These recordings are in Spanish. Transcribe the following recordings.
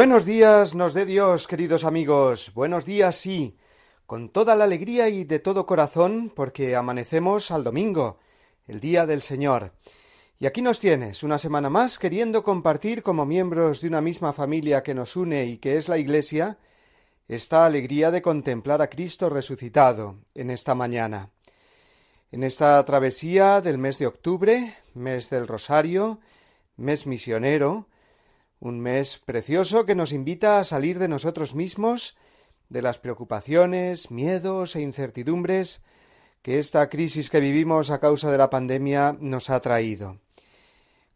Buenos días nos dé Dios, queridos amigos. Buenos días, sí, con toda la alegría y de todo corazón, porque amanecemos al domingo, el día del Señor. Y aquí nos tienes, una semana más, queriendo compartir como miembros de una misma familia que nos une y que es la Iglesia, esta alegría de contemplar a Cristo resucitado en esta mañana. En esta travesía del mes de octubre, mes del Rosario, mes misionero, un mes precioso que nos invita a salir de nosotros mismos, de las preocupaciones, miedos e incertidumbres que esta crisis que vivimos a causa de la pandemia nos ha traído.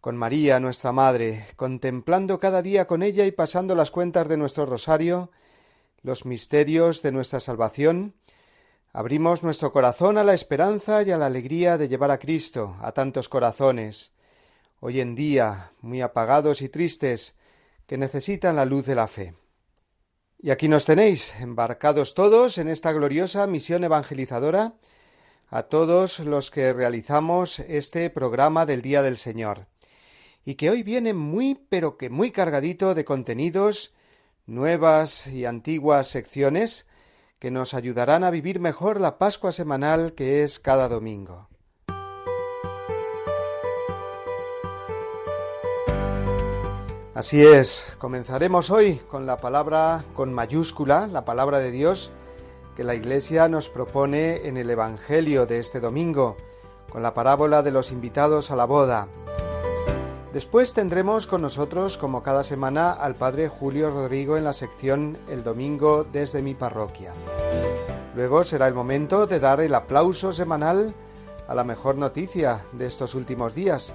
Con María, nuestra Madre, contemplando cada día con ella y pasando las cuentas de nuestro rosario, los misterios de nuestra salvación, abrimos nuestro corazón a la esperanza y a la alegría de llevar a Cristo a tantos corazones, hoy en día muy apagados y tristes, que necesitan la luz de la fe. Y aquí nos tenéis, embarcados todos en esta gloriosa misión evangelizadora, a todos los que realizamos este programa del Día del Señor, y que hoy viene muy pero que muy cargadito de contenidos, nuevas y antiguas secciones, que nos ayudarán a vivir mejor la Pascua semanal que es cada domingo. Así es, comenzaremos hoy con la palabra con mayúscula, la palabra de Dios que la Iglesia nos propone en el Evangelio de este domingo, con la parábola de los invitados a la boda. Después tendremos con nosotros, como cada semana, al Padre Julio Rodrigo en la sección El Domingo desde mi parroquia. Luego será el momento de dar el aplauso semanal a la mejor noticia de estos últimos días,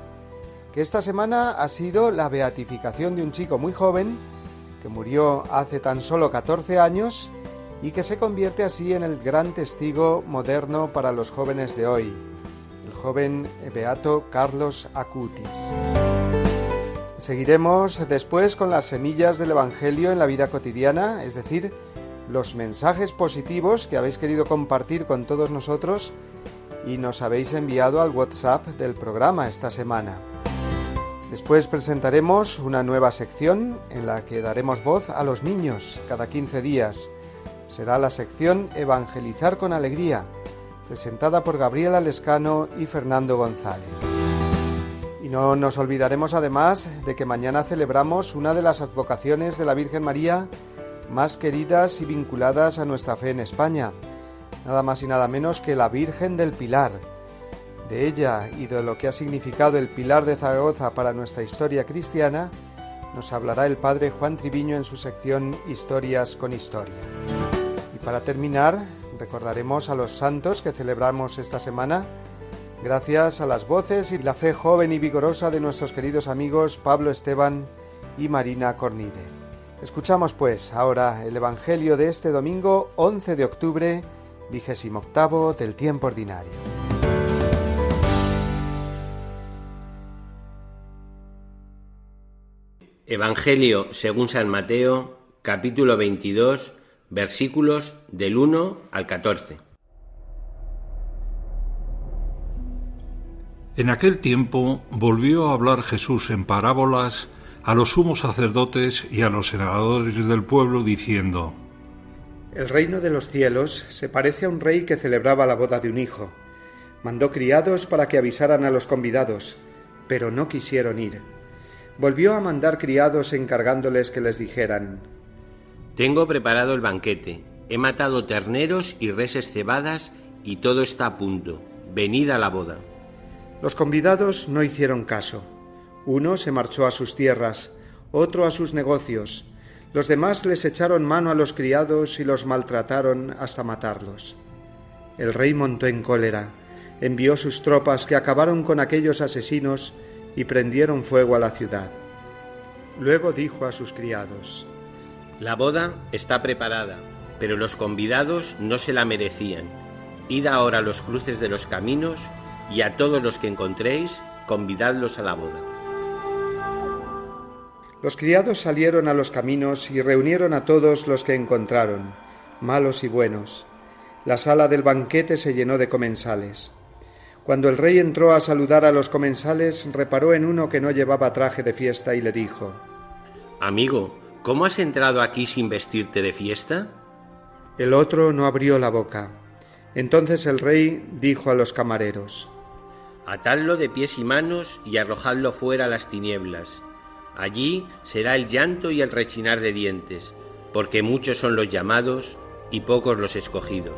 esta semana ha sido la beatificación de un chico muy joven que murió hace tan solo 14 años y que se convierte así en el gran testigo moderno para los jóvenes de hoy, el joven beato Carlos Acutis. Seguiremos después con las semillas del Evangelio en la vida cotidiana, es decir, los mensajes positivos que habéis querido compartir con todos nosotros y nos habéis enviado al WhatsApp del programa esta semana. Después presentaremos una nueva sección en la que daremos voz a los niños cada 15 días. Será la sección Evangelizar con Alegría, presentada por Gabriela Lescano y Fernando González. Y no nos olvidaremos además de que mañana celebramos una de las advocaciones de la Virgen María más queridas y vinculadas a nuestra fe en España, nada más y nada menos que la Virgen del Pilar de ella y de lo que ha significado el Pilar de Zaragoza para nuestra historia cristiana, nos hablará el Padre Juan Triviño en su sección Historias con Historia. Y para terminar, recordaremos a los santos que celebramos esta semana, gracias a las voces y la fe joven y vigorosa de nuestros queridos amigos Pablo Esteban y Marina Cornide. Escuchamos pues ahora el Evangelio de este domingo 11 de octubre, vigésimo octavo del tiempo ordinario. Evangelio según San Mateo, capítulo 22, versículos del 1 al 14. En aquel tiempo volvió a hablar Jesús en parábolas a los sumos sacerdotes y a los senadores del pueblo, diciendo, El reino de los cielos se parece a un rey que celebraba la boda de un hijo. Mandó criados para que avisaran a los convidados, pero no quisieron ir volvió a mandar criados encargándoles que les dijeran Tengo preparado el banquete, he matado terneros y reses cebadas y todo está a punto. Venid a la boda. Los convidados no hicieron caso. Uno se marchó a sus tierras, otro a sus negocios. Los demás les echaron mano a los criados y los maltrataron hasta matarlos. El rey montó en cólera, envió sus tropas que acabaron con aquellos asesinos y prendieron fuego a la ciudad. Luego dijo a sus criados, La boda está preparada, pero los convidados no se la merecían. Id ahora a los cruces de los caminos y a todos los que encontréis, convidadlos a la boda. Los criados salieron a los caminos y reunieron a todos los que encontraron, malos y buenos. La sala del banquete se llenó de comensales. Cuando el rey entró a saludar a los comensales, reparó en uno que no llevaba traje de fiesta y le dijo Amigo, ¿cómo has entrado aquí sin vestirte de fiesta? El otro no abrió la boca. Entonces el rey dijo a los camareros Atadlo de pies y manos y arrojadlo fuera a las tinieblas. Allí será el llanto y el rechinar de dientes, porque muchos son los llamados y pocos los escogidos.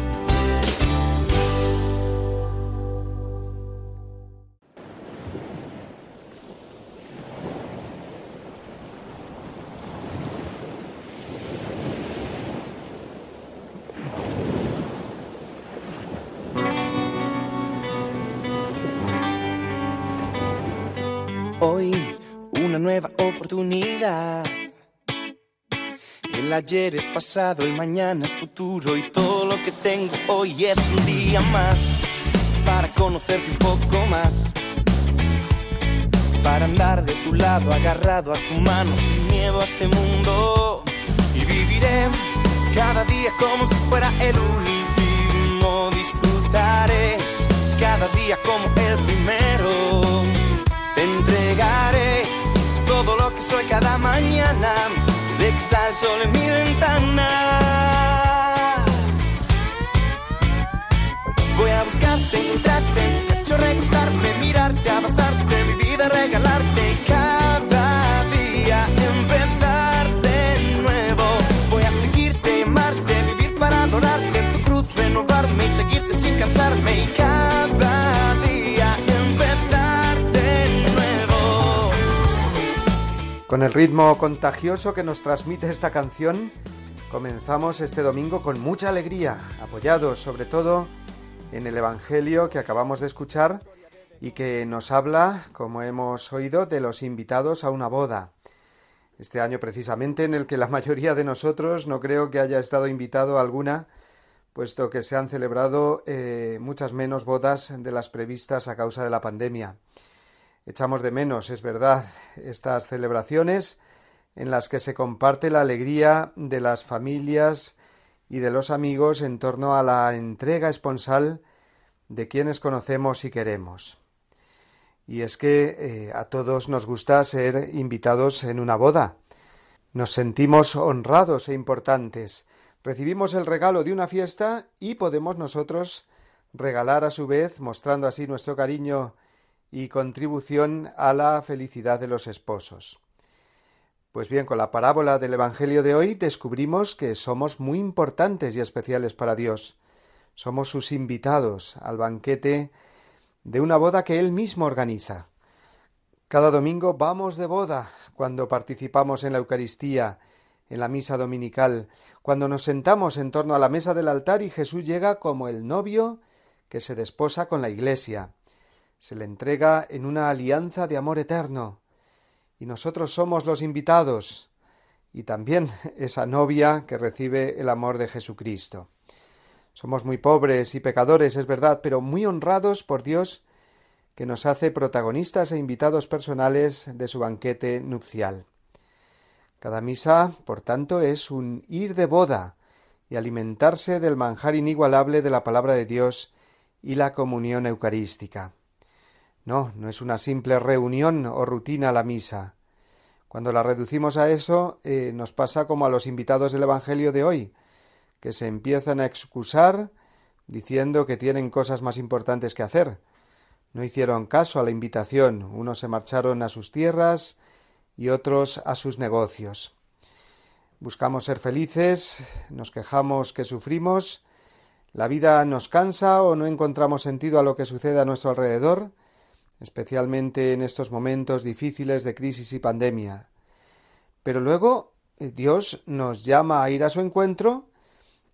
Ayer es pasado, el mañana es futuro y todo lo que tengo hoy es un día más para conocerte un poco más. Para andar de tu lado agarrado a tu mano sin miedo a este mundo y viviré cada día como si fuera el último. Disfrutaré cada día como el primero. Te entregaré todo lo que soy cada mañana. Sale el sol en mi ventana. Voy a buscarte, encontrarte en tu pecho, recostarme, mirarte, abrazarte, mi vida regalarte y cada día empezar de nuevo. Voy a seguirte, amarte, vivir para adorarte en tu cruz, renovarme y seguirte sin cansarme y cada Con el ritmo contagioso que nos transmite esta canción, comenzamos este domingo con mucha alegría, apoyados sobre todo en el Evangelio que acabamos de escuchar y que nos habla, como hemos oído, de los invitados a una boda. Este año precisamente en el que la mayoría de nosotros no creo que haya estado invitado a alguna, puesto que se han celebrado eh, muchas menos bodas de las previstas a causa de la pandemia. Echamos de menos, es verdad, estas celebraciones en las que se comparte la alegría de las familias y de los amigos en torno a la entrega esponsal de quienes conocemos y queremos. Y es que eh, a todos nos gusta ser invitados en una boda. Nos sentimos honrados e importantes. Recibimos el regalo de una fiesta y podemos nosotros regalar a su vez, mostrando así nuestro cariño y contribución a la felicidad de los esposos. Pues bien, con la parábola del Evangelio de hoy descubrimos que somos muy importantes y especiales para Dios. Somos sus invitados al banquete de una boda que Él mismo organiza. Cada domingo vamos de boda cuando participamos en la Eucaristía, en la misa dominical, cuando nos sentamos en torno a la mesa del altar y Jesús llega como el novio que se desposa con la Iglesia. Se le entrega en una alianza de amor eterno. Y nosotros somos los invitados y también esa novia que recibe el amor de Jesucristo. Somos muy pobres y pecadores, es verdad, pero muy honrados por Dios que nos hace protagonistas e invitados personales de su banquete nupcial. Cada misa, por tanto, es un ir de boda y alimentarse del manjar inigualable de la palabra de Dios y la comunión eucarística. No, no es una simple reunión o rutina la misa. Cuando la reducimos a eso, eh, nos pasa como a los invitados del Evangelio de hoy, que se empiezan a excusar diciendo que tienen cosas más importantes que hacer. No hicieron caso a la invitación, unos se marcharon a sus tierras y otros a sus negocios. Buscamos ser felices, nos quejamos que sufrimos, la vida nos cansa o no encontramos sentido a lo que sucede a nuestro alrededor, especialmente en estos momentos difíciles de crisis y pandemia. Pero luego eh, Dios nos llama a ir a su encuentro,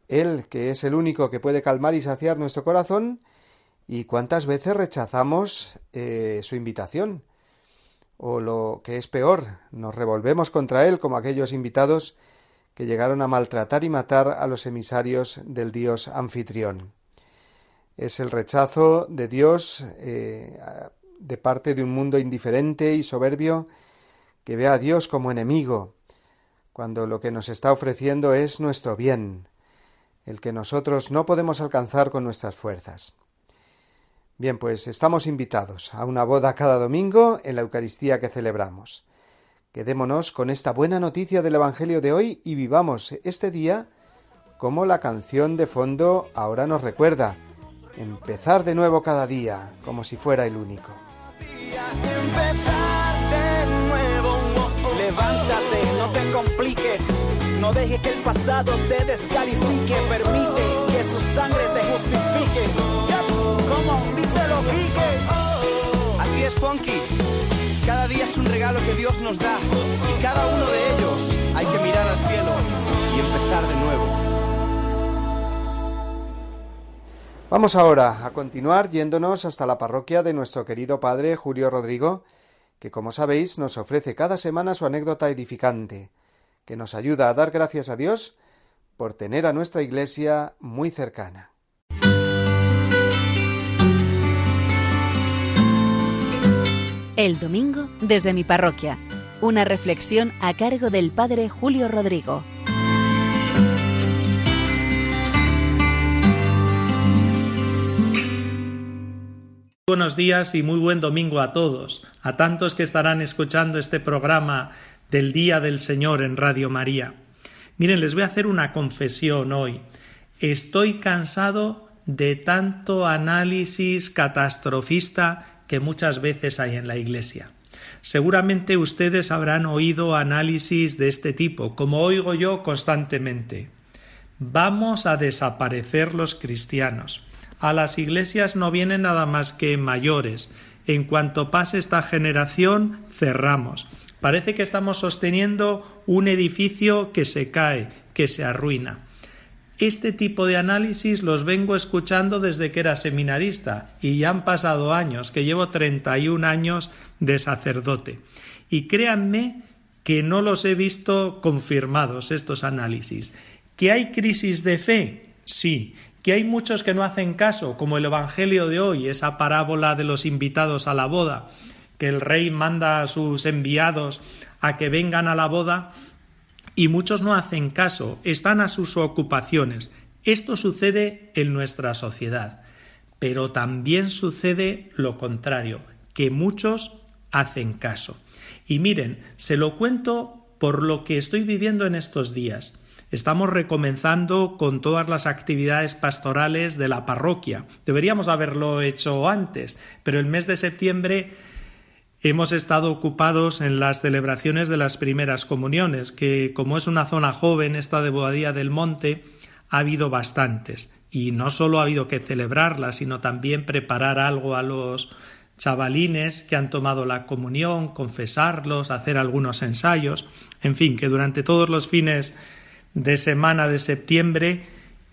Él, que es el único que puede calmar y saciar nuestro corazón, y cuántas veces rechazamos eh, su invitación. O lo que es peor, nos revolvemos contra Él como aquellos invitados que llegaron a maltratar y matar a los emisarios del dios anfitrión. Es el rechazo de Dios eh, de parte de un mundo indiferente y soberbio que ve a Dios como enemigo, cuando lo que nos está ofreciendo es nuestro bien, el que nosotros no podemos alcanzar con nuestras fuerzas. Bien, pues estamos invitados a una boda cada domingo en la Eucaristía que celebramos. Quedémonos con esta buena noticia del Evangelio de hoy y vivamos este día como la canción de fondo ahora nos recuerda, empezar de nuevo cada día, como si fuera el único. Empezar de nuevo. Levántate, no te compliques. No dejes que el pasado te descalifique. Permite que su sangre te justifique. Como díselo, Quique. Así es, Funky. Cada día es un regalo que Dios nos da. Y cada uno de ellos hay que mirar al cielo y empezar de nuevo. Vamos ahora a continuar yéndonos hasta la parroquia de nuestro querido padre Julio Rodrigo, que como sabéis nos ofrece cada semana su anécdota edificante, que nos ayuda a dar gracias a Dios por tener a nuestra Iglesia muy cercana. El domingo desde mi parroquia. Una reflexión a cargo del padre Julio Rodrigo. Buenos días y muy buen domingo a todos, a tantos que estarán escuchando este programa del Día del Señor en Radio María. Miren, les voy a hacer una confesión hoy. Estoy cansado de tanto análisis catastrofista que muchas veces hay en la Iglesia. Seguramente ustedes habrán oído análisis de este tipo, como oigo yo constantemente. Vamos a desaparecer los cristianos. A las iglesias no vienen nada más que mayores. En cuanto pase esta generación, cerramos. Parece que estamos sosteniendo un edificio que se cae, que se arruina. Este tipo de análisis los vengo escuchando desde que era seminarista y ya han pasado años, que llevo 31 años de sacerdote. Y créanme que no los he visto confirmados estos análisis. ¿Que hay crisis de fe? Sí que hay muchos que no hacen caso, como el Evangelio de hoy, esa parábola de los invitados a la boda, que el rey manda a sus enviados a que vengan a la boda y muchos no hacen caso, están a sus ocupaciones. Esto sucede en nuestra sociedad, pero también sucede lo contrario, que muchos hacen caso. Y miren, se lo cuento por lo que estoy viviendo en estos días. Estamos recomenzando con todas las actividades pastorales de la parroquia. Deberíamos haberlo hecho antes, pero el mes de septiembre hemos estado ocupados en las celebraciones de las primeras comuniones, que como es una zona joven, esta de Boadía del Monte, ha habido bastantes. Y no solo ha habido que celebrarlas, sino también preparar algo a los chavalines que han tomado la comunión, confesarlos, hacer algunos ensayos, en fin, que durante todos los fines de semana de septiembre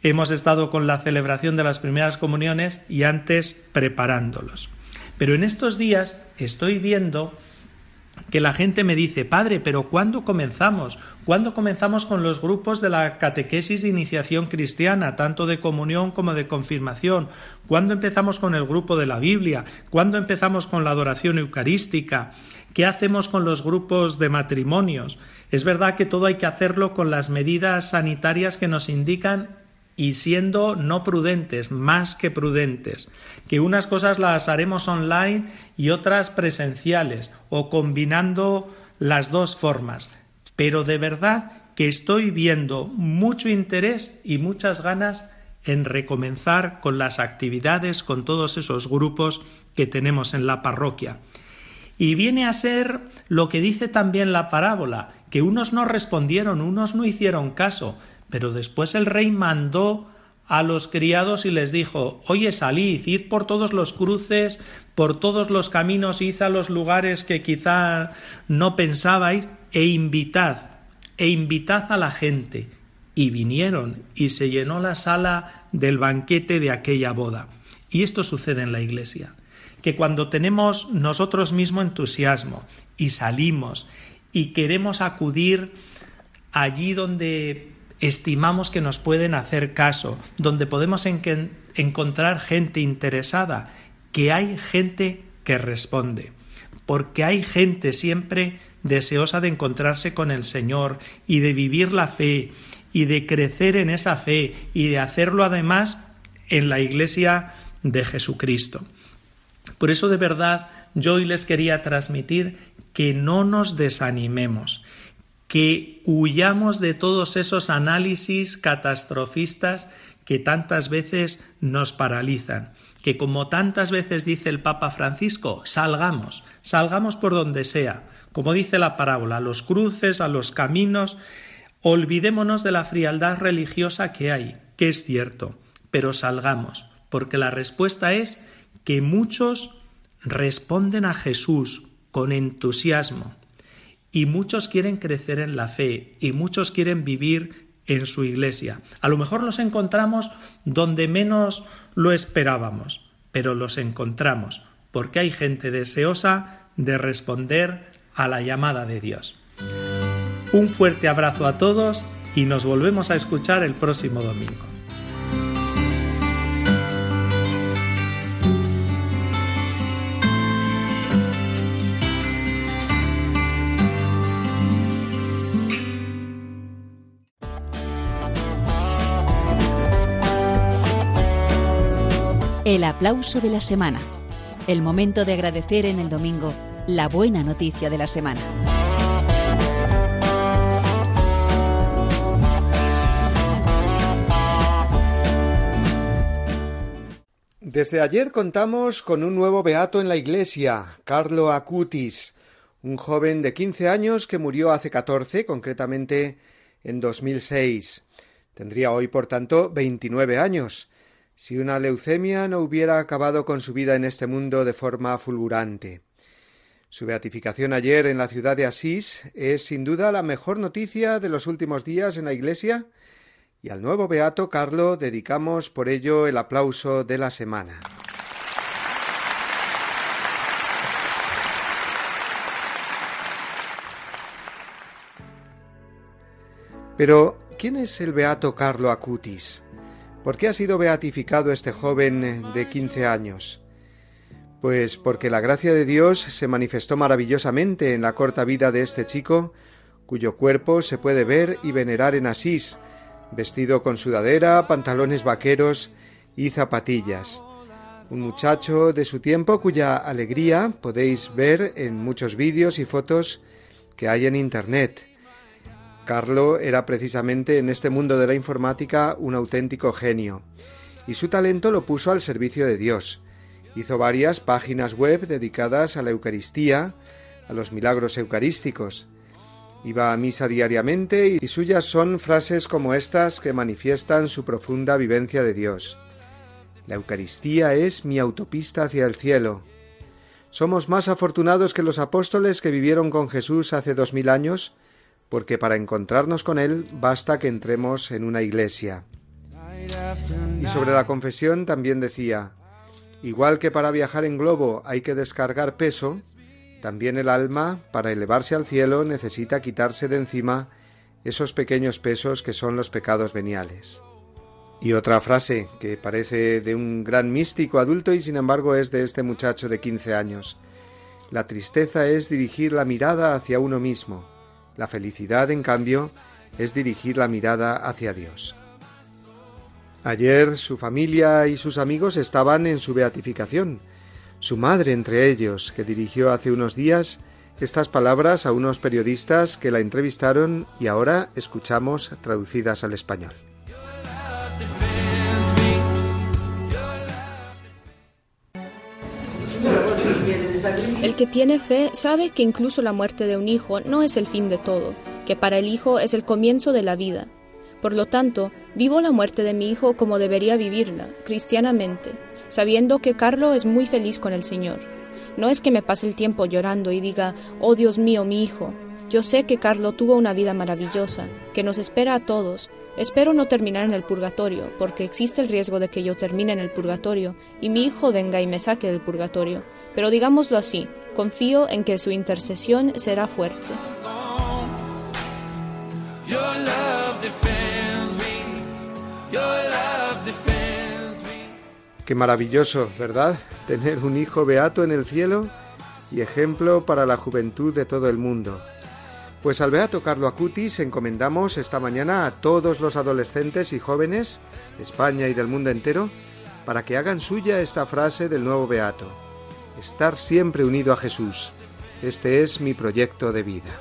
hemos estado con la celebración de las primeras comuniones y antes preparándolos. Pero en estos días estoy viendo que la gente me dice, Padre, pero ¿cuándo comenzamos? ¿Cuándo comenzamos con los grupos de la catequesis de iniciación cristiana, tanto de comunión como de confirmación? ¿Cuándo empezamos con el grupo de la Biblia? ¿Cuándo empezamos con la adoración eucarística? ¿Qué hacemos con los grupos de matrimonios? Es verdad que todo hay que hacerlo con las medidas sanitarias que nos indican y siendo no prudentes, más que prudentes, que unas cosas las haremos online y otras presenciales, o combinando las dos formas, pero de verdad que estoy viendo mucho interés y muchas ganas en recomenzar con las actividades, con todos esos grupos que tenemos en la parroquia. Y viene a ser lo que dice también la parábola, que unos no respondieron, unos no hicieron caso, pero después el rey mandó a los criados y les dijo Oye, salid, id por todos los cruces, por todos los caminos, id a los lugares que quizá no pensabais, e invitad, e invitad a la gente. Y vinieron, y se llenó la sala del banquete de aquella boda. Y esto sucede en la iglesia, que cuando tenemos nosotros mismos entusiasmo y salimos y queremos acudir allí donde estimamos que nos pueden hacer caso, donde podemos encontrar gente interesada, que hay gente que responde, porque hay gente siempre deseosa de encontrarse con el Señor y de vivir la fe y de crecer en esa fe y de hacerlo además en la iglesia de Jesucristo. Por eso de verdad yo hoy les quería transmitir que no nos desanimemos, que huyamos de todos esos análisis catastrofistas que tantas veces nos paralizan, que como tantas veces dice el Papa Francisco, salgamos, salgamos por donde sea, como dice la parábola, a los cruces, a los caminos, olvidémonos de la frialdad religiosa que hay, que es cierto, pero salgamos, porque la respuesta es que muchos responden a Jesús con entusiasmo, y muchos quieren crecer en la fe y muchos quieren vivir en su iglesia. A lo mejor los encontramos donde menos lo esperábamos, pero los encontramos porque hay gente deseosa de responder a la llamada de Dios. Un fuerte abrazo a todos y nos volvemos a escuchar el próximo domingo. El aplauso de la semana. El momento de agradecer en el domingo la buena noticia de la semana. Desde ayer contamos con un nuevo beato en la iglesia, Carlo Acutis, un joven de 15 años que murió hace 14, concretamente en 2006. Tendría hoy, por tanto, 29 años si una leucemia no hubiera acabado con su vida en este mundo de forma fulgurante. Su beatificación ayer en la ciudad de Asís es sin duda la mejor noticia de los últimos días en la Iglesia y al nuevo beato Carlo dedicamos por ello el aplauso de la semana. Pero, ¿quién es el beato Carlo Acutis? ¿Por qué ha sido beatificado este joven de quince años? Pues porque la gracia de Dios se manifestó maravillosamente en la corta vida de este chico, cuyo cuerpo se puede ver y venerar en Asís, vestido con sudadera, pantalones vaqueros y zapatillas. Un muchacho de su tiempo cuya alegría podéis ver en muchos vídeos y fotos que hay en Internet. Carlo era precisamente en este mundo de la informática un auténtico genio, y su talento lo puso al servicio de Dios. Hizo varias páginas web dedicadas a la Eucaristía, a los milagros eucarísticos. Iba a misa diariamente y suyas son frases como estas que manifiestan su profunda vivencia de Dios. La Eucaristía es mi autopista hacia el cielo. Somos más afortunados que los apóstoles que vivieron con Jesús hace dos mil años porque para encontrarnos con Él basta que entremos en una iglesia. Y sobre la confesión también decía, igual que para viajar en globo hay que descargar peso, también el alma, para elevarse al cielo, necesita quitarse de encima esos pequeños pesos que son los pecados veniales. Y otra frase que parece de un gran místico adulto y sin embargo es de este muchacho de quince años. La tristeza es dirigir la mirada hacia uno mismo. La felicidad, en cambio, es dirigir la mirada hacia Dios. Ayer su familia y sus amigos estaban en su beatificación. Su madre entre ellos, que dirigió hace unos días estas palabras a unos periodistas que la entrevistaron y ahora escuchamos traducidas al español. El que tiene fe sabe que incluso la muerte de un hijo no es el fin de todo, que para el hijo es el comienzo de la vida. Por lo tanto, vivo la muerte de mi hijo como debería vivirla, cristianamente, sabiendo que Carlo es muy feliz con el Señor. No es que me pase el tiempo llorando y diga, oh Dios mío, mi hijo. Yo sé que Carlo tuvo una vida maravillosa, que nos espera a todos. Espero no terminar en el purgatorio, porque existe el riesgo de que yo termine en el purgatorio y mi hijo venga y me saque del purgatorio. Pero digámoslo así, confío en que su intercesión será fuerte. Qué maravilloso, ¿verdad? Tener un hijo beato en el cielo y ejemplo para la juventud de todo el mundo. Pues al beato Carlo Acutis encomendamos esta mañana a todos los adolescentes y jóvenes de España y del mundo entero para que hagan suya esta frase del nuevo beato. Estar siempre unido a Jesús. Este es mi proyecto de vida.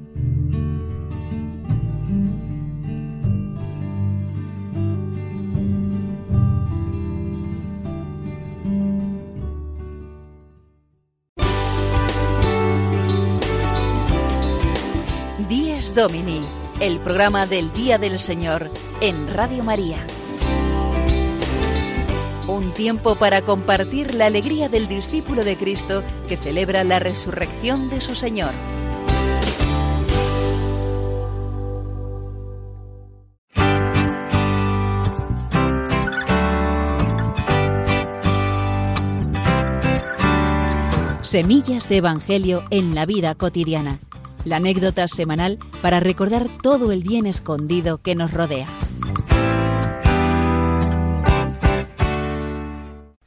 Domini, el programa del Día del Señor en Radio María. Un tiempo para compartir la alegría del discípulo de Cristo que celebra la resurrección de su Señor. Semillas de Evangelio en la vida cotidiana la anécdota semanal para recordar todo el bien escondido que nos rodea.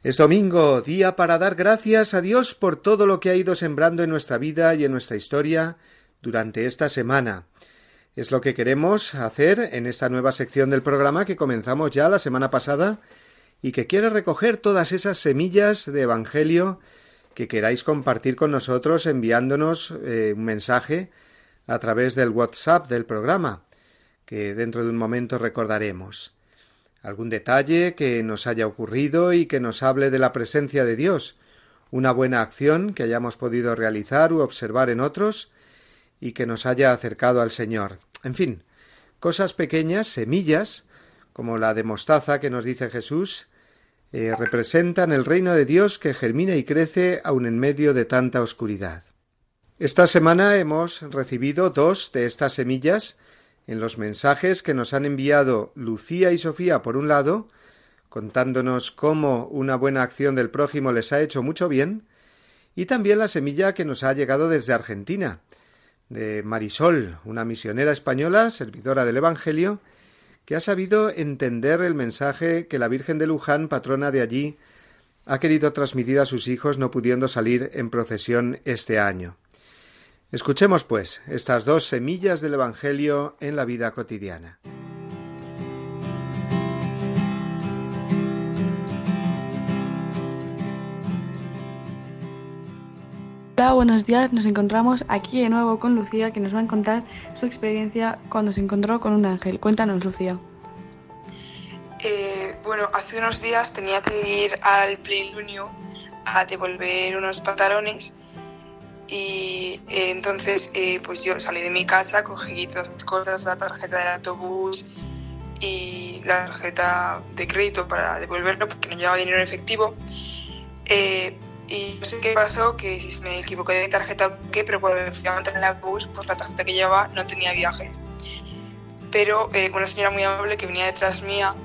Es domingo, día para dar gracias a Dios por todo lo que ha ido sembrando en nuestra vida y en nuestra historia durante esta semana. Es lo que queremos hacer en esta nueva sección del programa que comenzamos ya la semana pasada y que quiere recoger todas esas semillas de Evangelio que queráis compartir con nosotros enviándonos eh, un mensaje a través del WhatsApp del programa, que dentro de un momento recordaremos. Algún detalle que nos haya ocurrido y que nos hable de la presencia de Dios, una buena acción que hayamos podido realizar u observar en otros y que nos haya acercado al Señor. En fin, cosas pequeñas, semillas, como la de mostaza que nos dice Jesús, eh, representan el reino de Dios que germina y crece aun en medio de tanta oscuridad. Esta semana hemos recibido dos de estas semillas en los mensajes que nos han enviado Lucía y Sofía por un lado, contándonos cómo una buena acción del prójimo les ha hecho mucho bien, y también la semilla que nos ha llegado desde Argentina, de Marisol, una misionera española, servidora del Evangelio, que ha sabido entender el mensaje que la Virgen de Luján, patrona de allí, ha querido transmitir a sus hijos no pudiendo salir en procesión este año. Escuchemos, pues, estas dos semillas del Evangelio en la vida cotidiana. Hola, buenos días. Nos encontramos aquí de nuevo con Lucía, que nos va a contar su experiencia cuando se encontró con un ángel. Cuéntanos, Lucía. Eh, bueno, hace unos días tenía que ir al plenilunio a devolver unos pantalones y eh, entonces eh, pues yo salí de mi casa, cogí todas mis cosas, la tarjeta del autobús y la tarjeta de crédito para devolverlo porque no llevaba dinero en efectivo. Y no sé qué pasó, que si me equivoqué de tarjeta o qué, pero cuando me fui a montar en el autobús, pues la tarjeta que llevaba no tenía viajes. Pero una señora muy amable que venía detrás mía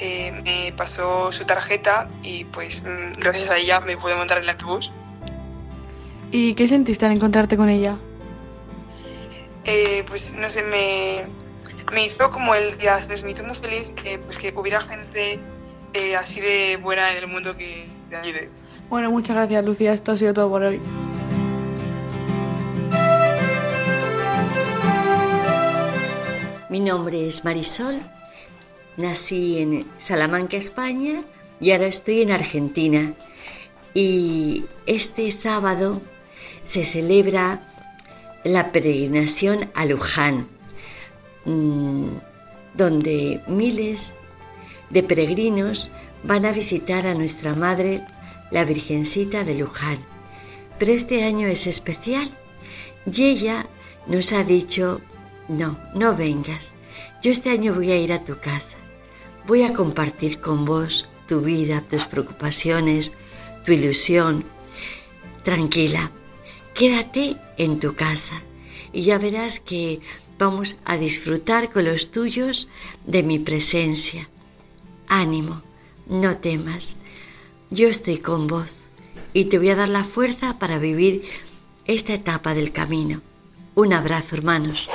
me pasó su tarjeta y pues mm, gracias a ella me pude montar en el autobús. ¿Y qué sentiste al encontrarte con ella? Eh, pues no sé, me, me, hizo como el día, me hizo muy feliz pues, que hubiera gente eh, así de buena en el mundo que ayude. Bueno, muchas gracias Lucía, esto ha sido todo por hoy. Mi nombre es Marisol, nací en Salamanca, España y ahora estoy en Argentina. Y este sábado se celebra la peregrinación a Luján, mm, donde miles de peregrinos van a visitar a nuestra Madre, la Virgencita de Luján. Pero este año es especial y ella nos ha dicho, no, no vengas, yo este año voy a ir a tu casa, voy a compartir con vos tu vida, tus preocupaciones, tu ilusión. Tranquila, Quédate en tu casa y ya verás que vamos a disfrutar con los tuyos de mi presencia. Ánimo, no temas, yo estoy con vos y te voy a dar la fuerza para vivir esta etapa del camino. Un abrazo, hermanos.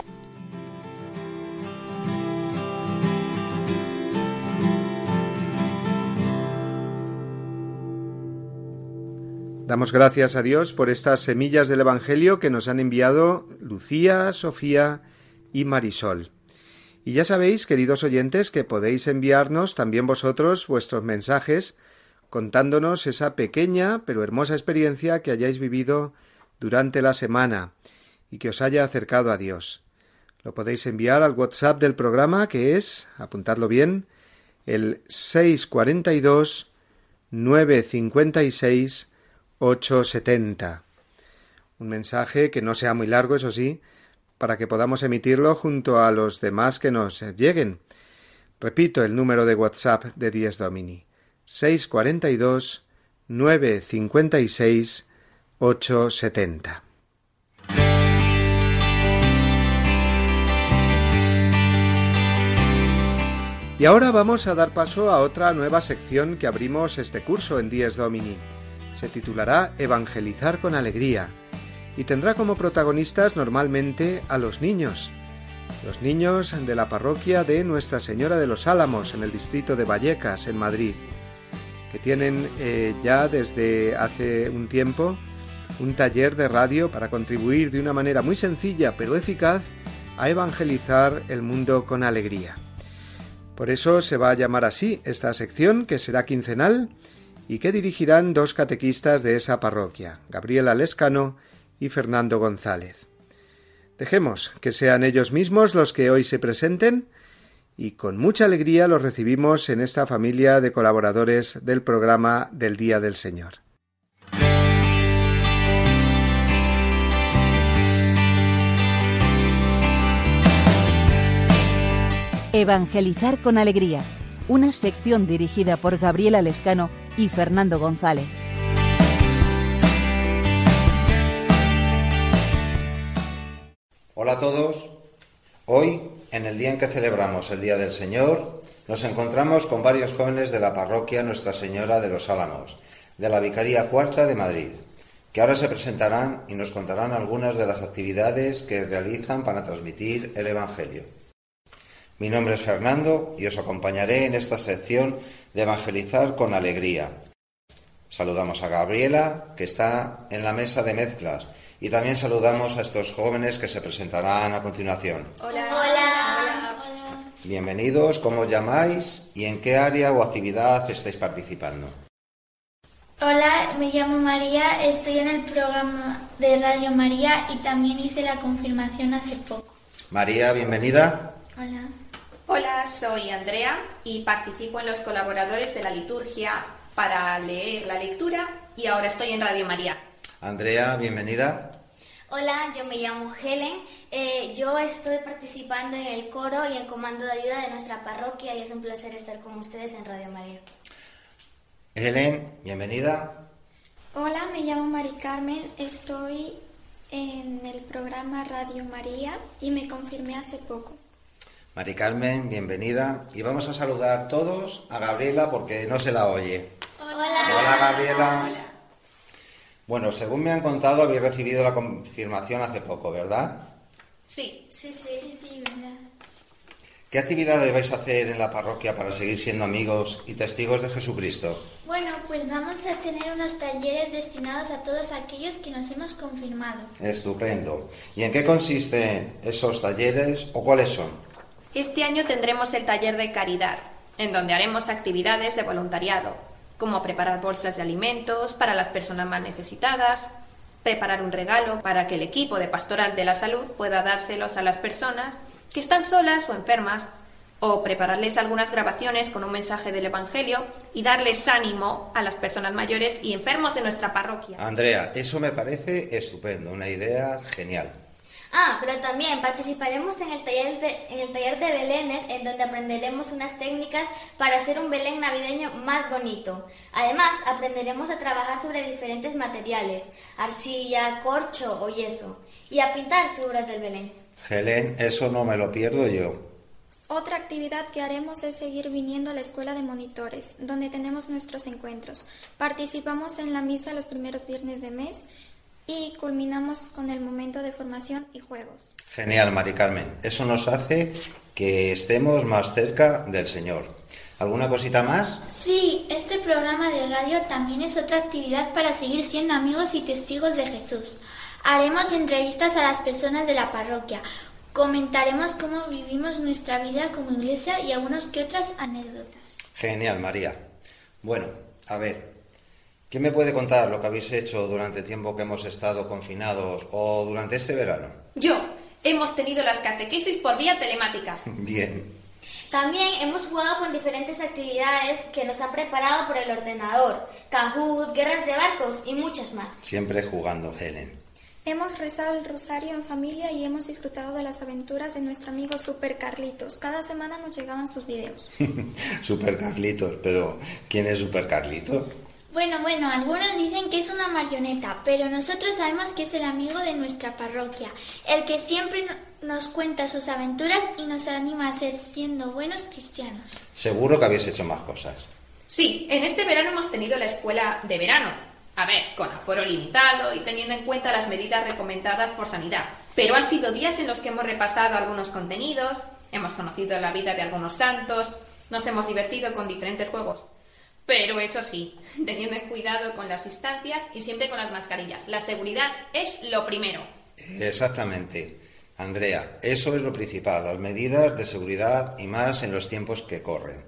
Damos gracias a Dios por estas semillas del Evangelio que nos han enviado Lucía, Sofía y Marisol. Y ya sabéis, queridos oyentes, que podéis enviarnos también vosotros vuestros mensajes contándonos esa pequeña pero hermosa experiencia que hayáis vivido durante la semana y que os haya acercado a Dios. Lo podéis enviar al WhatsApp del programa que es, apuntadlo bien, el 642 956 870. Un mensaje que no sea muy largo, eso sí, para que podamos emitirlo junto a los demás que nos lleguen. Repito el número de WhatsApp de Diez Domini. 642 956 870. Y ahora vamos a dar paso a otra nueva sección que abrimos este curso en Diez Domini. Se titulará Evangelizar con Alegría y tendrá como protagonistas normalmente a los niños, los niños de la parroquia de Nuestra Señora de los Álamos en el distrito de Vallecas, en Madrid, que tienen eh, ya desde hace un tiempo un taller de radio para contribuir de una manera muy sencilla pero eficaz a evangelizar el mundo con alegría. Por eso se va a llamar así esta sección, que será quincenal, y que dirigirán dos catequistas de esa parroquia, Gabriela Lescano y Fernando González. Dejemos que sean ellos mismos los que hoy se presenten y con mucha alegría los recibimos en esta familia de colaboradores del programa del Día del Señor. Evangelizar con Alegría, una sección dirigida por Gabriela Lescano y Fernando González. Hola a todos. Hoy, en el día en que celebramos el Día del Señor, nos encontramos con varios jóvenes de la parroquia Nuestra Señora de los Álamos, de la Vicaría Cuarta de Madrid, que ahora se presentarán y nos contarán algunas de las actividades que realizan para transmitir el Evangelio. Mi nombre es Fernando y os acompañaré en esta sección de evangelizar con alegría. Saludamos a Gabriela, que está en la mesa de mezclas, y también saludamos a estos jóvenes que se presentarán a continuación. Hola. Hola. Bienvenidos, ¿cómo os llamáis y en qué área o actividad estáis participando? Hola, me llamo María, estoy en el programa de Radio María y también hice la confirmación hace poco. María, bienvenida. Hola. Hola, Hola, soy Andrea y participo en los colaboradores de la liturgia para leer la lectura y ahora estoy en Radio María. Andrea, bienvenida. Hola, yo me llamo Helen. Eh, yo estoy participando en el coro y en comando de ayuda de nuestra parroquia y es un placer estar con ustedes en Radio María. Helen, bienvenida. Hola, me llamo Mari Carmen. Estoy en el programa Radio María y me confirmé hace poco. Mari Carmen, bienvenida. Y vamos a saludar todos a Gabriela porque no se la oye. Hola. Hola, Gabriela. Bueno, según me han contado, habéis recibido la confirmación hace poco, ¿verdad? Sí. Sí, sí, sí, sí, verdad. ¿Qué actividades vais a hacer en la parroquia para seguir siendo amigos y testigos de Jesucristo? Bueno, pues vamos a tener unos talleres destinados a todos aquellos que nos hemos confirmado. Estupendo. ¿Y en qué consisten esos talleres o cuáles son? Este año tendremos el taller de caridad, en donde haremos actividades de voluntariado, como preparar bolsas de alimentos para las personas más necesitadas, preparar un regalo para que el equipo de Pastoral de la Salud pueda dárselos a las personas que están solas o enfermas, o prepararles algunas grabaciones con un mensaje del Evangelio y darles ánimo a las personas mayores y enfermos de nuestra parroquia. Andrea, eso me parece estupendo, una idea genial. Ah, pero también participaremos en el taller de, en el taller de Belénes, en donde aprenderemos unas técnicas para hacer un Belén navideño más bonito. Además, aprenderemos a trabajar sobre diferentes materiales, arcilla, corcho o yeso, y a pintar figuras del Belén. Helen, eso no me lo pierdo yo. Otra actividad que haremos es seguir viniendo a la escuela de monitores, donde tenemos nuestros encuentros. Participamos en la misa los primeros viernes de mes y culminamos con el momento de formación y juegos. Genial, Mari Carmen. Eso nos hace que estemos más cerca del Señor. ¿Alguna cosita más? Sí, este programa de radio también es otra actividad para seguir siendo amigos y testigos de Jesús. Haremos entrevistas a las personas de la parroquia, comentaremos cómo vivimos nuestra vida como iglesia y algunas que otras anécdotas. Genial, María. Bueno, a ver, ¿quién me puede contar lo que habéis hecho durante el tiempo que hemos estado confinados o durante este verano? Yo, hemos tenido las catequesis por vía telemática. Bien. También hemos jugado con diferentes actividades que nos han preparado por el ordenador, Kahoot, guerras de barcos y muchas más. Siempre jugando, Helen. Hemos rezado el rosario en familia y hemos disfrutado de las aventuras de nuestro amigo Super Carlitos. Cada semana nos llegaban sus videos. Super Carlitos, pero ¿quién es Super Carlitos? Bueno, bueno, algunos dicen que es una marioneta, pero nosotros sabemos que es el amigo de nuestra parroquia, el que siempre nos cuenta sus aventuras y nos anima a ser siendo buenos cristianos. Seguro que habéis hecho más cosas. Sí, en este verano hemos tenido la escuela de verano, a ver, con aforo limitado y teniendo en cuenta las medidas recomendadas por sanidad. Pero han sido días en los que hemos repasado algunos contenidos, hemos conocido la vida de algunos santos, nos hemos divertido con diferentes juegos. Pero eso sí, teniendo en cuidado con las distancias y siempre con las mascarillas. La seguridad es lo primero. Exactamente. Andrea, eso es lo principal, las medidas de seguridad y más en los tiempos que corren.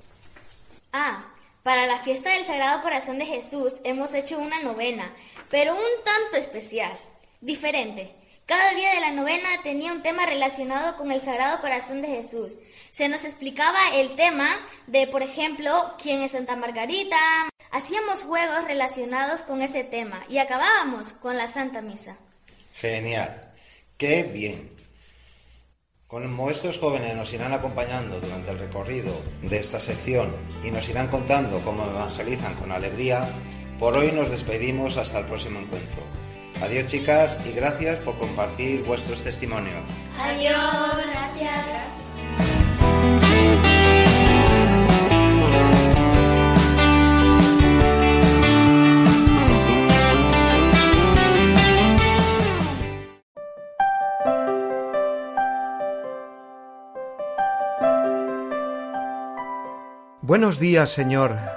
Ah, para la fiesta del Sagrado Corazón de Jesús hemos hecho una novena, pero un tanto especial, diferente. Cada día de la novena tenía un tema relacionado con el Sagrado Corazón de Jesús. Se nos explicaba el tema de, por ejemplo, quién es Santa Margarita. Hacíamos juegos relacionados con ese tema y acabábamos con la Santa Misa. Genial. Qué bien. Como estos jóvenes nos irán acompañando durante el recorrido de esta sección y nos irán contando cómo evangelizan con alegría, por hoy nos despedimos hasta el próximo encuentro. Adiós chicas y gracias por compartir vuestros testimonios. Adiós, gracias. Buenos días, Señor.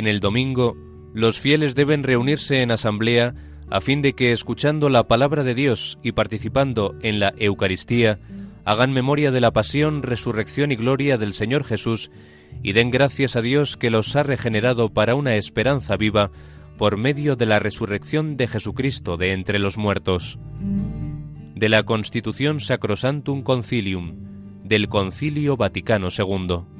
En el domingo, los fieles deben reunirse en asamblea a fin de que, escuchando la palabra de Dios y participando en la Eucaristía, hagan memoria de la pasión, resurrección y gloria del Señor Jesús y den gracias a Dios que los ha regenerado para una esperanza viva por medio de la resurrección de Jesucristo de entre los muertos. De la Constitución Sacrosantum Concilium, del Concilio Vaticano II.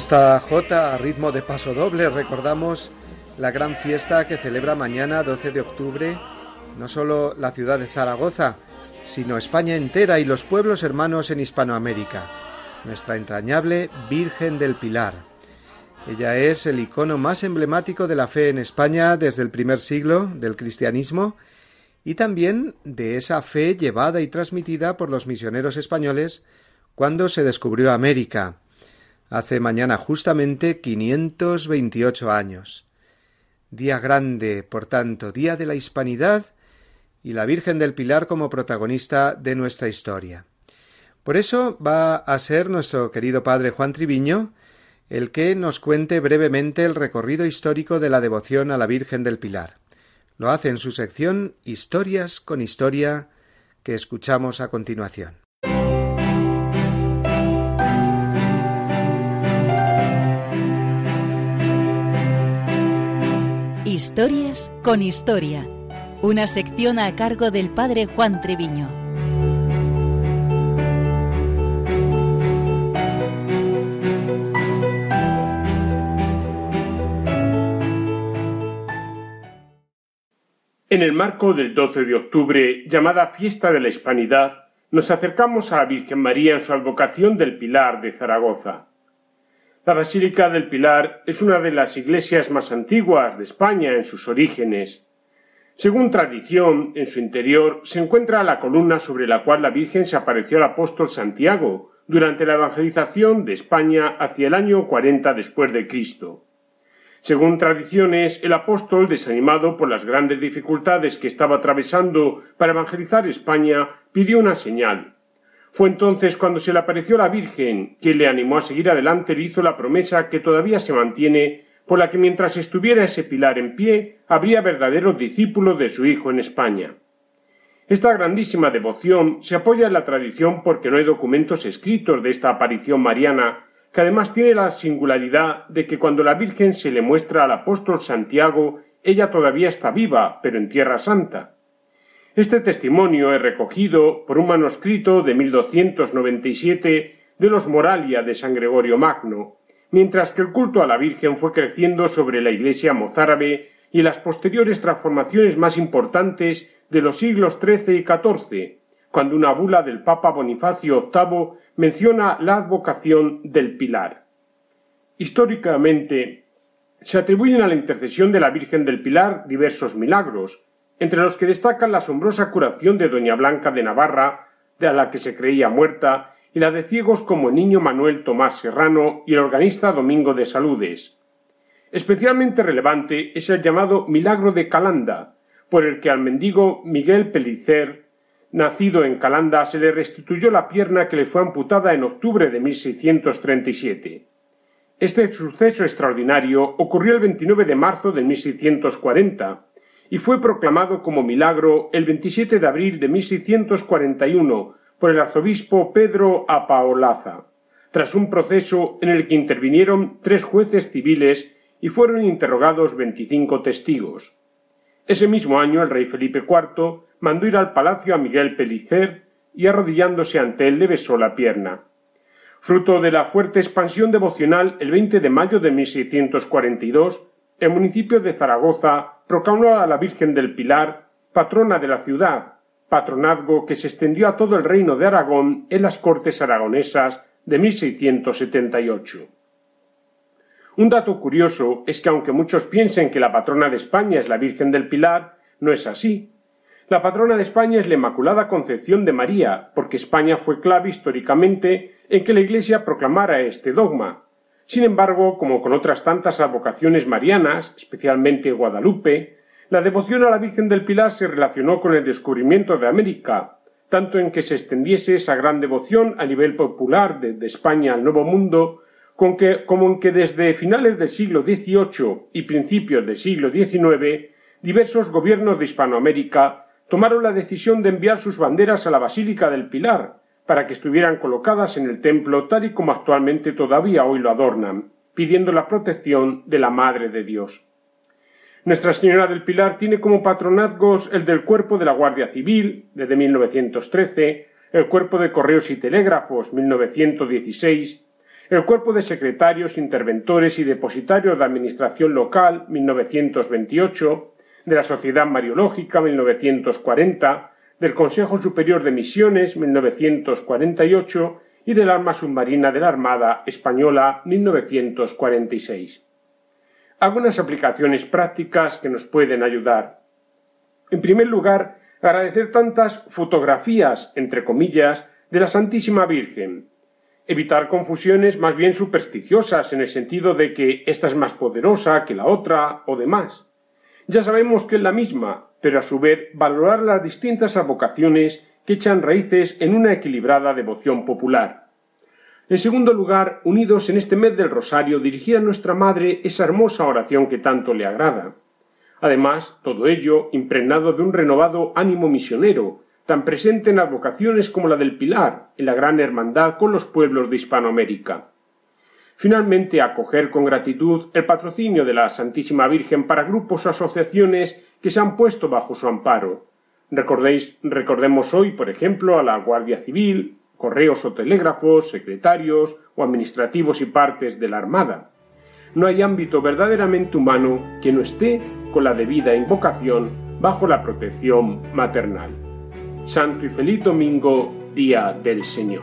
Esta jota a ritmo de paso doble recordamos la gran fiesta que celebra mañana 12 de octubre no solo la ciudad de Zaragoza, sino España entera y los pueblos hermanos en Hispanoamérica, nuestra entrañable Virgen del Pilar. Ella es el icono más emblemático de la fe en España desde el primer siglo del cristianismo y también de esa fe llevada y transmitida por los misioneros españoles cuando se descubrió América, hace mañana justamente 528 años. Día grande, por tanto, día de la hispanidad y la Virgen del Pilar como protagonista de nuestra historia. Por eso va a ser nuestro querido padre Juan Triviño el que nos cuente brevemente el recorrido histórico de la devoción a la Virgen del Pilar. Lo hace en su sección Historias con Historia que escuchamos a continuación. Historias con Historia, una sección a cargo del padre Juan Treviño. En el marco del 12 de octubre, llamada Fiesta de la Hispanidad, nos acercamos a la Virgen María en su advocación del Pilar de Zaragoza. La Basílica del Pilar es una de las iglesias más antiguas de España en sus orígenes. Según tradición, en su interior se encuentra la columna sobre la cual la Virgen se apareció al apóstol Santiago durante la evangelización de España hacia el año 40 después de Cristo. Según tradiciones, el apóstol, desanimado por las grandes dificultades que estaba atravesando para evangelizar España, pidió una señal, fue entonces cuando se le apareció la Virgen, quien le animó a seguir adelante y le hizo la promesa que todavía se mantiene, por la que mientras estuviera ese pilar en pie, habría verdaderos discípulos de su Hijo en España. Esta grandísima devoción se apoya en la tradición porque no hay documentos escritos de esta aparición mariana, que además tiene la singularidad de que cuando la Virgen se le muestra al apóstol Santiago, ella todavía está viva, pero en Tierra Santa. Este testimonio es recogido por un manuscrito de 1297 de los Moralia de San Gregorio Magno, mientras que el culto a la Virgen fue creciendo sobre la Iglesia mozárabe y las posteriores transformaciones más importantes de los siglos XIII y XIV, cuando una bula del Papa Bonifacio VIII menciona la advocación del Pilar. Históricamente, se atribuyen a la intercesión de la Virgen del Pilar diversos milagros, entre los que destacan la asombrosa curación de Doña Blanca de Navarra, de a la que se creía muerta, y la de ciegos como el niño Manuel Tomás Serrano y el organista Domingo de Saludes. Especialmente relevante es el llamado milagro de Calanda, por el que al mendigo Miguel Pelicer, nacido en Calanda, se le restituyó la pierna que le fue amputada en octubre de 1637. Este suceso extraordinario ocurrió el 29 de marzo de 1640 y fue proclamado como milagro el 27 de abril de 1641 por el arzobispo Pedro Apaolaza, tras un proceso en el que intervinieron tres jueces civiles y fueron interrogados veinticinco testigos. Ese mismo año el rey Felipe IV mandó ir al palacio a Miguel Pelicer y arrodillándose ante él le besó la pierna. Fruto de la fuerte expansión devocional, el 20 de mayo de 1642, el municipio de Zaragoza proclamó a la Virgen del Pilar patrona de la ciudad, patronazgo que se extendió a todo el reino de Aragón en las Cortes aragonesas de 1678. Un dato curioso es que aunque muchos piensen que la patrona de España es la Virgen del Pilar, no es así. La patrona de España es la Inmaculada Concepción de María, porque España fue clave históricamente en que la Iglesia proclamara este dogma. Sin embargo, como con otras tantas advocaciones marianas, especialmente Guadalupe, la devoción a la Virgen del Pilar se relacionó con el descubrimiento de América, tanto en que se extendiese esa gran devoción a nivel popular de, España al Nuevo Mundo, como en que desde finales del siglo XVIII y principios del siglo XIX, diversos gobiernos de Hispanoamérica tomaron la decisión de enviar sus banderas a la Basílica del Pilar, para que estuvieran colocadas en el templo tal y como actualmente todavía hoy lo adornan, pidiendo la protección de la Madre de Dios. Nuestra Señora del Pilar tiene como patronazgos el del Cuerpo de la Guardia Civil, desde 1913, el Cuerpo de Correos y Telégrafos, 1916, el Cuerpo de Secretarios, Interventores y Depositarios de Administración Local, 1928, de la Sociedad Mariológica, 1940, del Consejo Superior de Misiones, 1948, y del Arma Submarina de la Armada Española, 1946 algunas aplicaciones prácticas que nos pueden ayudar. En primer lugar, agradecer tantas fotografías, entre comillas, de la Santísima Virgen. Evitar confusiones más bien supersticiosas en el sentido de que esta es más poderosa que la otra o demás. Ya sabemos que es la misma, pero a su vez valorar las distintas avocaciones que echan raíces en una equilibrada devoción popular. En segundo lugar, unidos en este mes del Rosario, dirigir a nuestra Madre esa hermosa oración que tanto le agrada. Además, todo ello impregnado de un renovado ánimo misionero, tan presente en advocaciones como la del Pilar, en la gran hermandad con los pueblos de Hispanoamérica. Finalmente, acoger con gratitud el patrocinio de la Santísima Virgen para grupos o asociaciones que se han puesto bajo su amparo. Recordéis, recordemos hoy, por ejemplo, a la Guardia Civil, correos o telégrafos, secretarios o administrativos y partes de la Armada. No hay ámbito verdaderamente humano que no esté con la debida invocación bajo la protección maternal. Santo y feliz domingo, Día del Señor.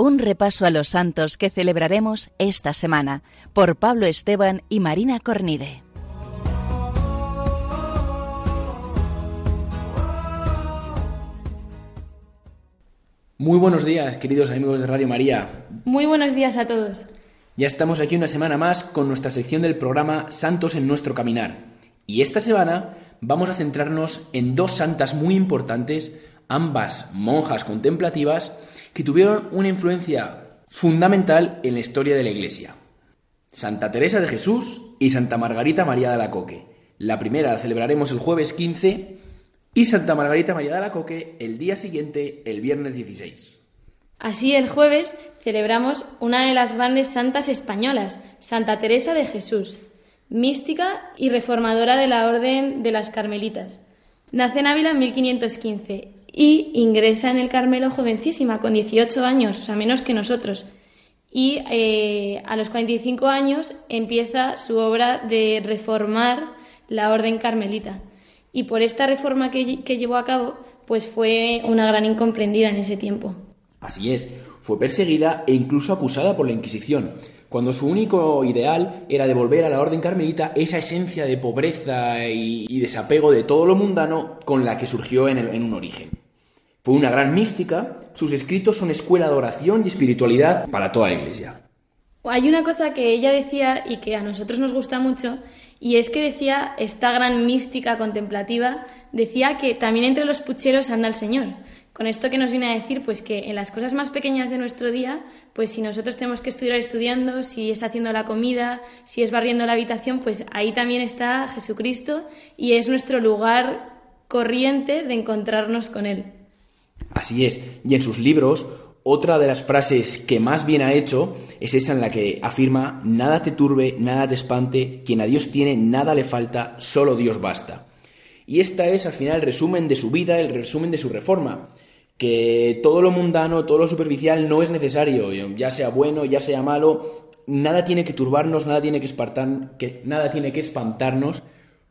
un repaso a los santos que celebraremos esta semana por Pablo Esteban y Marina Cornide. Muy buenos días, queridos amigos de Radio María. Muy buenos días a todos. Ya estamos aquí una semana más con nuestra sección del programa Santos en nuestro caminar. Y esta semana vamos a centrarnos en dos santas muy importantes, ambas monjas contemplativas, que tuvieron una influencia fundamental en la historia de la Iglesia. Santa Teresa de Jesús y Santa Margarita María de la Coque. La primera la celebraremos el jueves 15 y Santa Margarita María de la Coque el día siguiente, el viernes 16. Así el jueves celebramos una de las grandes santas españolas, Santa Teresa de Jesús, mística y reformadora de la Orden de las Carmelitas. Nace en Ávila en 1515 y ingresa en el Carmelo jovencísima, con 18 años, o sea, menos que nosotros. Y eh, a los 45 años empieza su obra de reformar la Orden Carmelita. Y por esta reforma que, que llevó a cabo, pues fue una gran incomprendida en ese tiempo. Así es, fue perseguida e incluso acusada por la Inquisición, cuando su único ideal era devolver a la orden carmelita esa esencia de pobreza y, desapego de todo lo mundano con la que surgió en, en un origen. Fue una gran mística, sus escritos son escuela de oración y espiritualidad para toda la Iglesia. Hay una cosa que ella decía y que a nosotros nos gusta mucho, y es que decía, esta gran mística contemplativa, decía que también entre los pucheros anda el Señor. Con esto que nos viene a decir, pues que en las cosas más pequeñas de nuestro día, pues si nosotros tenemos que estudiar estudiando, si es haciendo la comida, si es barriendo la habitación, pues ahí también está Jesucristo y es nuestro lugar corriente de encontrarnos con Él. Así es, y en sus libros, otra de las frases que más bien ha hecho es esa en la que afirma, nada te turbe, nada te espante, quien a Dios tiene, nada le falta, solo Dios basta. Y esta es al final el resumen de su vida, el resumen de su reforma que todo lo mundano, todo lo superficial no es necesario, ya sea bueno, ya sea malo, nada tiene que turbarnos, nada tiene que, que, nada tiene que espantarnos,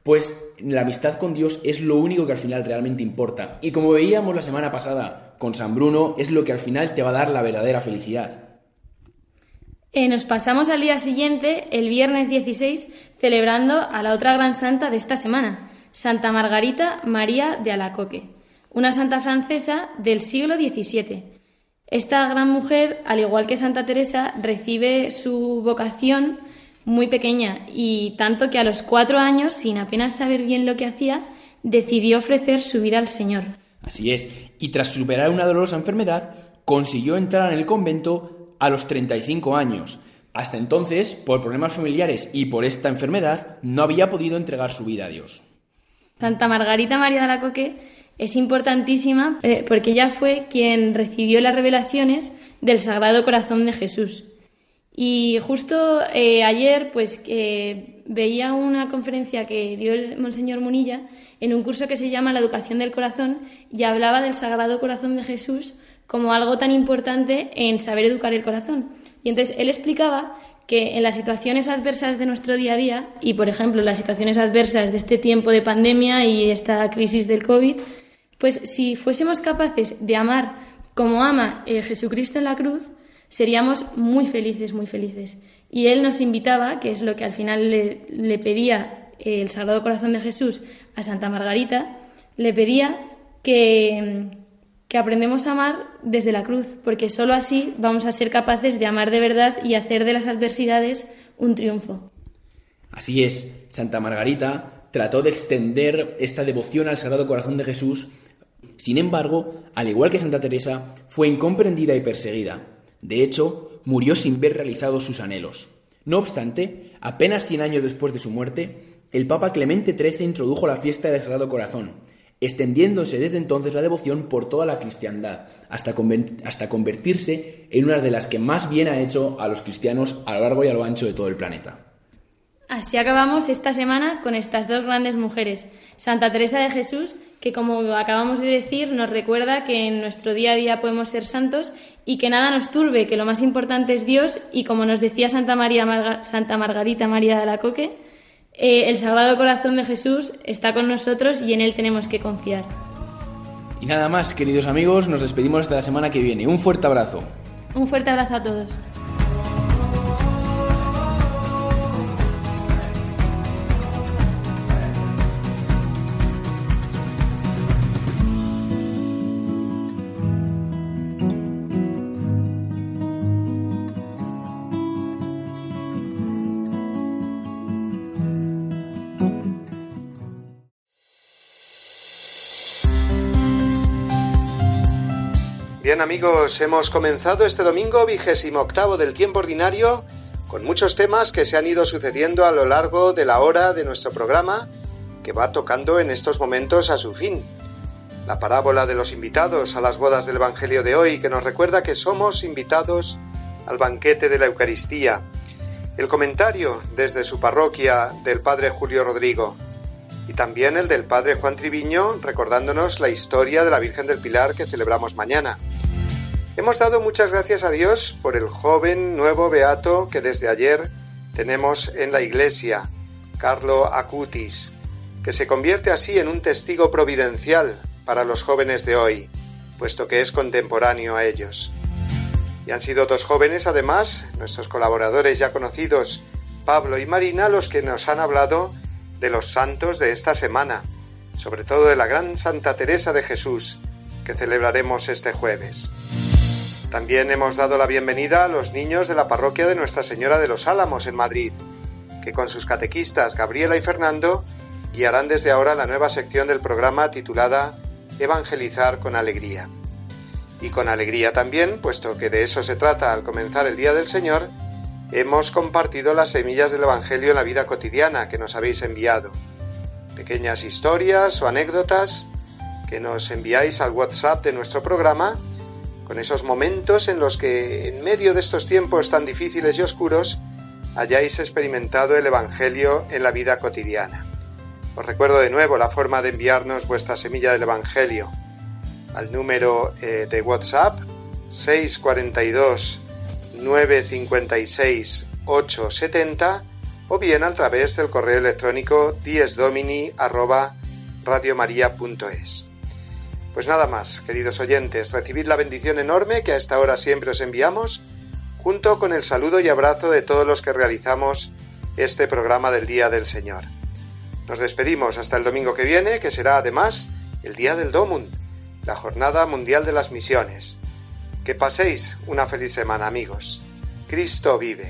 pues la amistad con Dios es lo único que al final realmente importa. Y como veíamos la semana pasada con San Bruno, es lo que al final te va a dar la verdadera felicidad. Eh, nos pasamos al día siguiente, el viernes 16, celebrando a la otra gran santa de esta semana, Santa Margarita María de Alacoque una santa francesa del siglo XVII. Esta gran mujer, al igual que Santa Teresa, recibe su vocación muy pequeña y tanto que a los cuatro años, sin apenas saber bien lo que hacía, decidió ofrecer su vida al Señor. Así es, y tras superar una dolorosa enfermedad, consiguió entrar en el convento a los 35 años. Hasta entonces, por problemas familiares y por esta enfermedad, no había podido entregar su vida a Dios. Santa Margarita María de la Coque es importantísima eh, porque ella fue quien recibió las revelaciones del Sagrado Corazón de Jesús. Y justo eh, ayer, pues veía una conferencia que dio el Monseñor Munilla en un curso que se llama La Educación del Corazón y hablaba del Sagrado Corazón de Jesús como algo tan importante en saber educar el corazón. Y entonces él explicaba que en las situaciones adversas de nuestro día a día, y por ejemplo las situaciones adversas de este tiempo de pandemia y esta crisis del COVID, pues si fuésemos capaces de amar como ama eh, Jesucristo en la cruz, seríamos muy felices, muy felices. Y Él nos invitaba, que es lo que al final le, pedía eh, el Sagrado Corazón de Jesús a Santa Margarita, le pedía que, que aprendemos a amar desde la cruz, porque sólo así vamos a ser capaces de amar de verdad y hacer de las adversidades un triunfo. Así es, Santa Margarita trató de extender esta devoción al Sagrado Corazón de Jesús sin embargo, al igual que Santa Teresa, fue incomprendida y perseguida. De hecho, murió sin ver realizados sus anhelos. No obstante, apenas 100 años después de su muerte, el Papa Clemente XIII introdujo la fiesta del Sagrado Corazón, extendiéndose desde entonces la devoción por toda la cristiandad, hasta, hasta convertirse en una de las que más bien ha hecho a los cristianos a lo largo y a lo ancho de todo el planeta. Así acabamos esta semana con estas dos grandes mujeres, Santa Teresa de Jesús, que como acabamos de decir nos recuerda que en nuestro día a día podemos ser santos y que nada nos turbe, que lo más importante es Dios y como nos decía Santa, María Santa Margarita María de la Coque, eh, el Sagrado Corazón de Jesús está con nosotros y en Él tenemos que confiar. Y nada más, queridos amigos, nos despedimos hasta la semana que viene. Un fuerte abrazo. Un fuerte abrazo a todos. Bien amigos, hemos comenzado este domingo vigésimo octavo del tiempo ordinario con muchos temas que se han ido sucediendo a lo largo de la hora de nuestro programa que va tocando en estos momentos a su fin. La parábola de los invitados a las bodas del Evangelio de hoy que nos recuerda que somos invitados al banquete de la Eucaristía. El comentario desde su parroquia del Padre Julio Rodrigo y también el del Padre Juan Triviño recordándonos la historia de la Virgen del Pilar que celebramos mañana. Hemos dado muchas gracias a Dios por el joven nuevo beato que desde ayer tenemos en la iglesia, Carlo Acutis, que se convierte así en un testigo providencial para los jóvenes de hoy, puesto que es contemporáneo a ellos. Y han sido dos jóvenes, además, nuestros colaboradores ya conocidos, Pablo y Marina, los que nos han hablado de los santos de esta semana, sobre todo de la gran Santa Teresa de Jesús, que celebraremos este jueves. También hemos dado la bienvenida a los niños de la parroquia de Nuestra Señora de los Álamos en Madrid, que con sus catequistas Gabriela y Fernando guiarán desde ahora la nueva sección del programa titulada Evangelizar con Alegría. Y con alegría también, puesto que de eso se trata al comenzar el Día del Señor, hemos compartido las semillas del Evangelio en la vida cotidiana que nos habéis enviado. Pequeñas historias o anécdotas que nos enviáis al WhatsApp de nuestro programa con esos momentos en los que, en medio de estos tiempos tan difíciles y oscuros, hayáis experimentado el Evangelio en la vida cotidiana. Os recuerdo de nuevo la forma de enviarnos vuestra semilla del Evangelio al número eh, de WhatsApp 642 956 870 o bien a través del correo electrónico diesdomini@radiomaria.es. Pues nada más, queridos oyentes, recibid la bendición enorme que a esta hora siempre os enviamos, junto con el saludo y abrazo de todos los que realizamos este programa del Día del Señor. Nos despedimos hasta el domingo que viene, que será además el Día del Domund, la Jornada Mundial de las Misiones. Que paséis una feliz semana, amigos. Cristo vive.